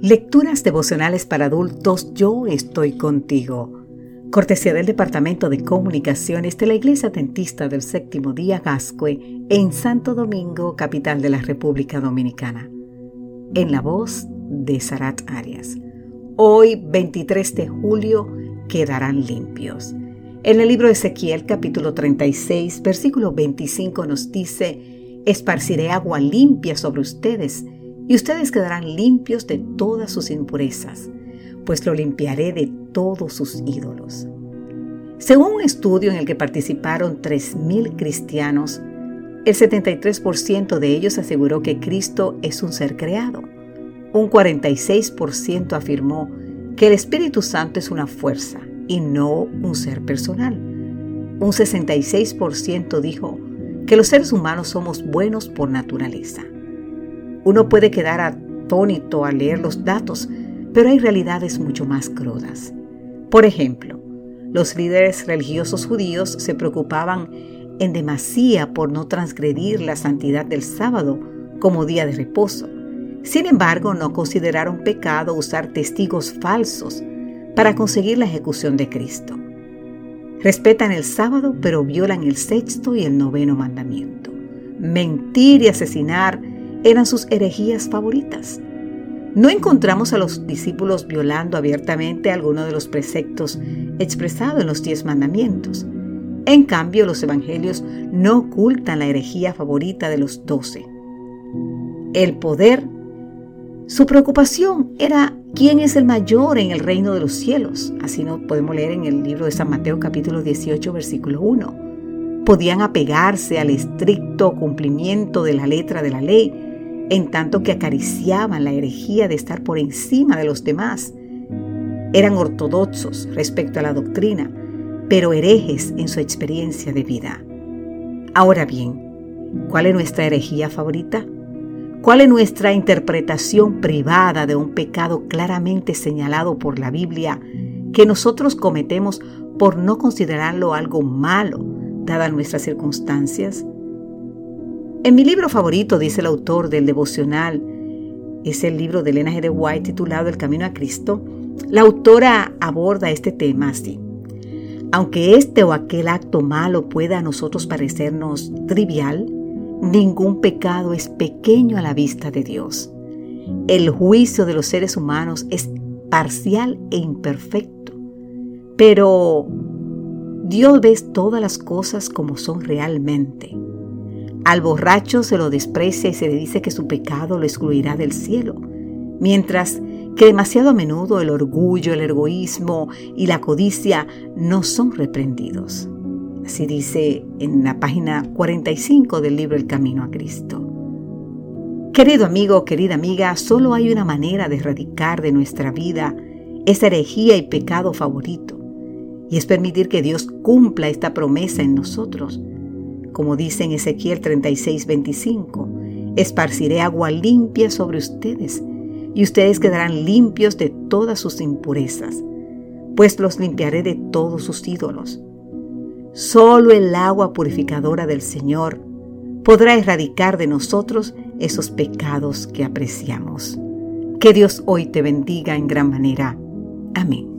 Lecturas devocionales para adultos Yo estoy contigo. Cortesía del Departamento de Comunicaciones de la Iglesia Dentista del Séptimo Día Gascue en Santo Domingo, capital de la República Dominicana. En la voz de Sarat Arias. Hoy, 23 de julio, quedarán limpios. En el libro de Ezequiel, capítulo 36, versículo 25, nos dice: Esparciré agua limpia sobre ustedes y ustedes quedarán limpios de todas sus impurezas, pues lo limpiaré de todos sus ídolos. Según un estudio en el que participaron 3.000 cristianos, el 73% de ellos aseguró que Cristo es un ser creado. Un 46% afirmó que el Espíritu Santo es una fuerza y no un ser personal. Un 66% dijo que los seres humanos somos buenos por naturaleza. Uno puede quedar atónito al leer los datos, pero hay realidades mucho más crudas. Por ejemplo, los líderes religiosos judíos se preocupaban en demasía por no transgredir la santidad del sábado como día de reposo. Sin embargo, no consideraron pecado usar testigos falsos para conseguir la ejecución de Cristo. Respetan el sábado, pero violan el sexto y el noveno mandamiento. Mentir y asesinar eran sus herejías favoritas. No encontramos a los discípulos violando abiertamente alguno de los preceptos expresados en los diez mandamientos. En cambio, los evangelios no ocultan la herejía favorita de los doce. El poder. Su preocupación era quién es el mayor en el reino de los cielos. Así nos podemos leer en el libro de San Mateo capítulo 18 versículo 1. Podían apegarse al estricto cumplimiento de la letra de la ley en tanto que acariciaban la herejía de estar por encima de los demás. Eran ortodoxos respecto a la doctrina, pero herejes en su experiencia de vida. Ahora bien, ¿cuál es nuestra herejía favorita? ¿Cuál es nuestra interpretación privada de un pecado claramente señalado por la Biblia que nosotros cometemos por no considerarlo algo malo, dadas nuestras circunstancias? En mi libro favorito, dice el autor del devocional, es el libro de Elena G. White titulado El Camino a Cristo, la autora aborda este tema así. Aunque este o aquel acto malo pueda a nosotros parecernos trivial, ningún pecado es pequeño a la vista de Dios. El juicio de los seres humanos es parcial e imperfecto, pero Dios ve todas las cosas como son realmente. Al borracho se lo desprecia y se le dice que su pecado lo excluirá del cielo, mientras que demasiado a menudo el orgullo, el egoísmo y la codicia no son reprendidos. Así dice en la página 45 del libro El Camino a Cristo. Querido amigo, querida amiga, solo hay una manera de erradicar de nuestra vida esa herejía y pecado favorito, y es permitir que Dios cumpla esta promesa en nosotros como dice en Ezequiel 36:25, esparciré agua limpia sobre ustedes, y ustedes quedarán limpios de todas sus impurezas, pues los limpiaré de todos sus ídolos. Solo el agua purificadora del Señor podrá erradicar de nosotros esos pecados que apreciamos. Que Dios hoy te bendiga en gran manera. Amén.